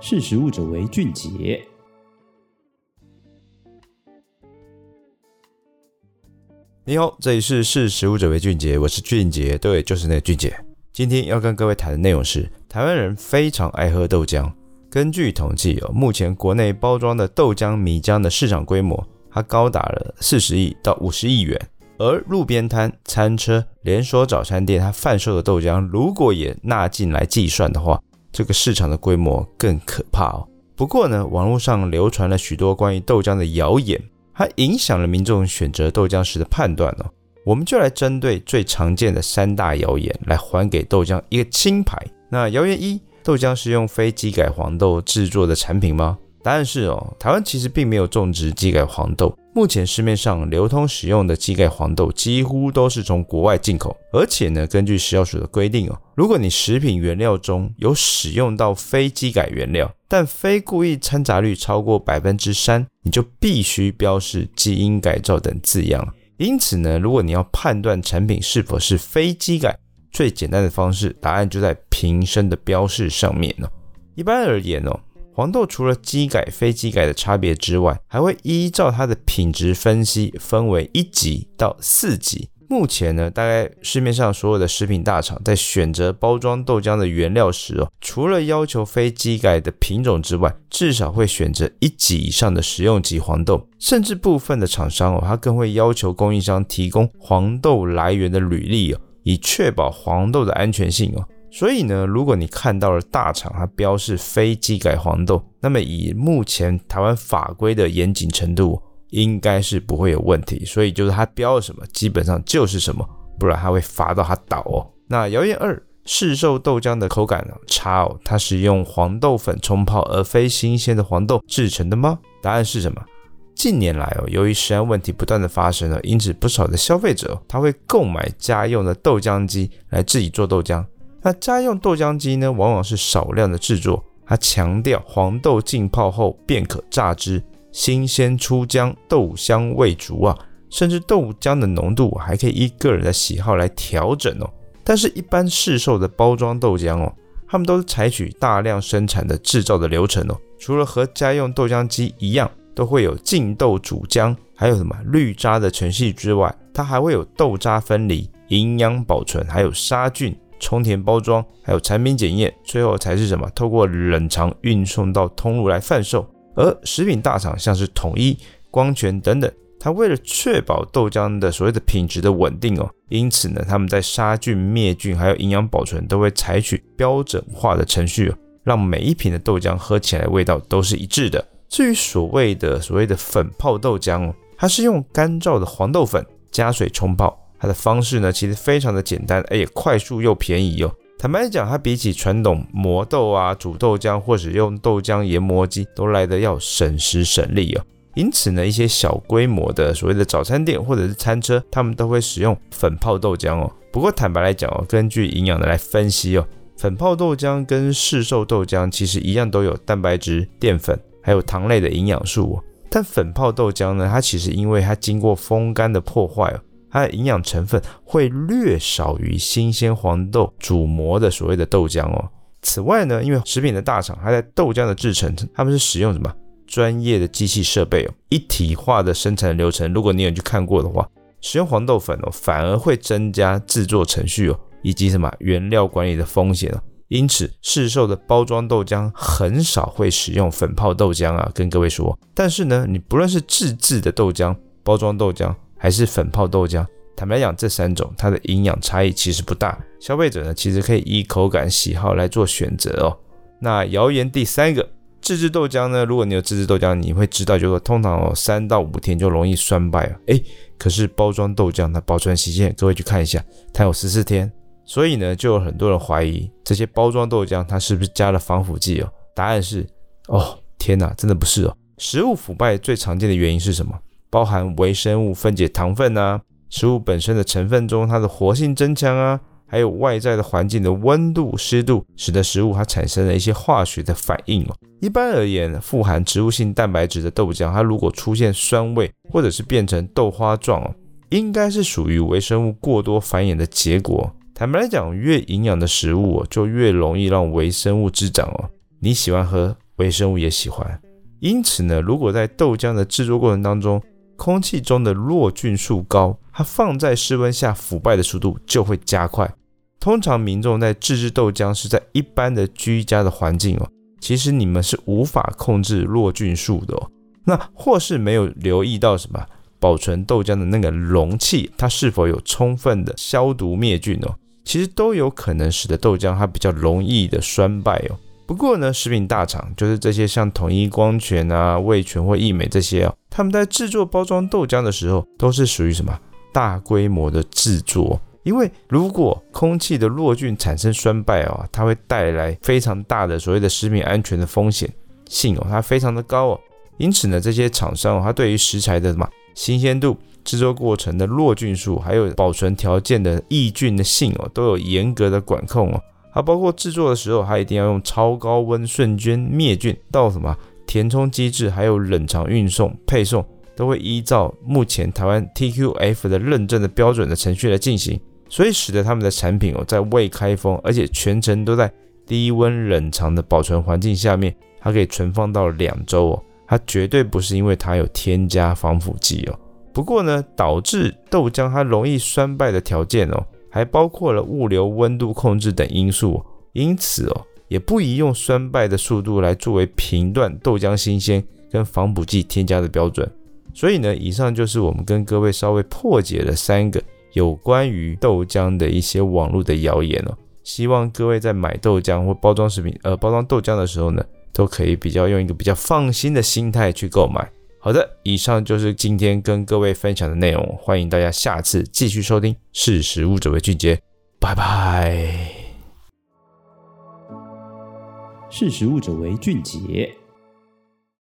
识食物者为俊杰。你好，这里是识食物者为俊杰，我是俊杰，对，就是那个俊杰。今天要跟各位谈的内容是，台湾人非常爱喝豆浆。根据统计哦，目前国内包装的豆浆、米浆的市场规模，它高达了四十亿到五十亿元。而路边摊、餐车、连锁早餐店，它贩售的豆浆，如果也纳进来计算的话，这个市场的规模更可怕哦。不过呢，网络上流传了许多关于豆浆的谣言，还影响了民众选择豆浆时的判断呢。我们就来针对最常见的三大谣言，来还给豆浆一个清牌。那谣言一：豆浆是用非机改黄豆制作的产品吗？答案是哦，台湾其实并没有种植基改黄豆。目前市面上流通使用的基改黄豆几乎都是从国外进口，而且呢，根据食药署的规定哦，如果你食品原料中有使用到非基改原料，但非故意掺杂率超过百分之三，你就必须标示基因改造等字样。因此呢，如果你要判断产品是否是非基改，最简单的方式，答案就在瓶身的标示上面哦。一般而言哦。黄豆除了基改、非基改的差别之外，还会依照它的品质分析分为一级到四级。目前呢，大概市面上所有的食品大厂在选择包装豆浆的原料时哦，除了要求非基改的品种之外，至少会选择一级以上的食用级黄豆，甚至部分的厂商哦，它更会要求供应商提供黄豆来源的履历哦，以确保黄豆的安全性哦。所以呢，如果你看到了大厂它标示非机改黄豆，那么以目前台湾法规的严谨程度，应该是不会有问题。所以就是它标了什么，基本上就是什么，不然它会罚到它倒哦。那谣言二，市售豆浆的口感呢差哦，它是用黄豆粉冲泡而非新鲜的黄豆制成的吗？答案是什么？近年来哦，由于食安问题不断的发生了，因此不少的消费者他会购买家用的豆浆机来自己做豆浆。那家用豆浆机呢，往往是少量的制作，它强调黄豆浸泡后便可榨汁，新鲜出浆，豆香味足啊，甚至豆浆的浓度还可以依个人的喜好来调整哦。但是，一般市售的包装豆浆哦，他们都是采取大量生产的制造的流程哦，除了和家用豆浆机一样，都会有浸豆煮浆，还有什么滤渣的程序之外，它还会有豆渣分离、营养保存，还有杀菌。充填包装，还有产品检验，最后才是什么？透过冷藏运送到通路来贩售。而食品大厂像是统一、光泉等等，它为了确保豆浆的所谓的品质的稳定哦，因此呢，他们在杀菌、灭菌还有营养保存都会采取标准化的程序哦，让每一瓶的豆浆喝起来味道都是一致的。至于所谓的所谓的粉泡豆浆哦，它是用干燥的黄豆粉加水冲泡。它的方式呢，其实非常的简单，而且快速又便宜哦。坦白讲，它比起传统磨豆啊、煮豆浆或者用豆浆研磨机都来得要省时省力哦。因此呢，一些小规模的所谓的早餐店或者是餐车，他们都会使用粉泡豆浆哦。不过坦白来讲哦，根据营养的来分析哦，粉泡豆浆跟市售豆浆其实一样都有蛋白质、淀粉还有糖类的营养素哦。但粉泡豆浆呢，它其实因为它经过风干的破坏哦。它的营养成分会略少于新鲜黄豆煮磨的所谓的豆浆哦。此外呢，因为食品的大厂它在豆浆的制成，他们是使用什么专业的机器设备哦，一体化的生产流程。如果你有去看过的话，使用黄豆粉哦，反而会增加制作程序哦，以及什么原料管理的风险哦。因此，市售的包装豆浆很少会使用粉泡豆浆啊，跟各位说。但是呢，你不论是自制的豆浆、包装豆浆，还是粉泡豆浆，坦白讲，这三种它的营养差异其实不大。消费者呢，其实可以依口感喜好来做选择哦。那谣言第三个，自制豆浆呢，如果你有自制豆浆，你会知道，就是说通常哦三到五天就容易酸败啊。诶，可是包装豆浆它保存期限，各位去看一下，它有十四天。所以呢，就有很多人怀疑这些包装豆浆它是不是加了防腐剂哦？答案是，哦，天哪，真的不是哦。食物腐败最常见的原因是什么？包含微生物分解糖分啊，食物本身的成分中它的活性增强啊，还有外在的环境的温度、湿度，使得食物它产生了一些化学的反应哦。一般而言，富含植物性蛋白质的豆浆，它如果出现酸味或者是变成豆花状哦，应该是属于微生物过多繁衍的结果。坦白来讲，越营养的食物，就越容易让微生物滋长哦。你喜欢喝微生物也喜欢。因此呢，如果在豆浆的制作过程当中，空气中的落菌数高，它放在室温下腐败的速度就会加快。通常民众在自制豆浆是在一般的居家的环境哦，其实你们是无法控制落菌数的哦。那或是没有留意到什么保存豆浆的那个容器，它是否有充分的消毒灭菌哦？其实都有可能使得豆浆它比较容易的酸败哦。不过呢，食品大厂就是这些像统一光泉啊、味全或益美这些哦，他们在制作包装豆浆的时候，都是属于什么大规模的制作。因为如果空气的落菌产生酸败哦，它会带来非常大的所谓的食品安全的风险性哦，它非常的高哦。因此呢，这些厂商哦，它对于食材的什么新鲜度、制作过程的落菌数，还有保存条件的抑菌的性哦，都有严格的管控哦。它包括制作的时候，它一定要用超高温瞬间灭菌，到什么填充机制，还有冷藏运送、配送，都会依照目前台湾 TQF 的认证的标准的程序来进行，所以使得他们的产品哦，在未开封，而且全程都在低温冷藏的保存环境下面，它可以存放到两周哦。它绝对不是因为它有添加防腐剂哦。不过呢，导致豆浆它容易酸败的条件哦。还包括了物流温度控制等因素，因此哦，也不宜用酸败的速度来作为评断豆浆新鲜跟防腐剂添加的标准。所以呢，以上就是我们跟各位稍微破解了三个有关于豆浆的一些网络的谣言哦。希望各位在买豆浆或包装食品，呃，包装豆浆的时候呢，都可以比较用一个比较放心的心态去购买。好的，以上就是今天跟各位分享的内容，欢迎大家下次继续收听。识时务者为俊杰，拜拜。识时务者为俊杰。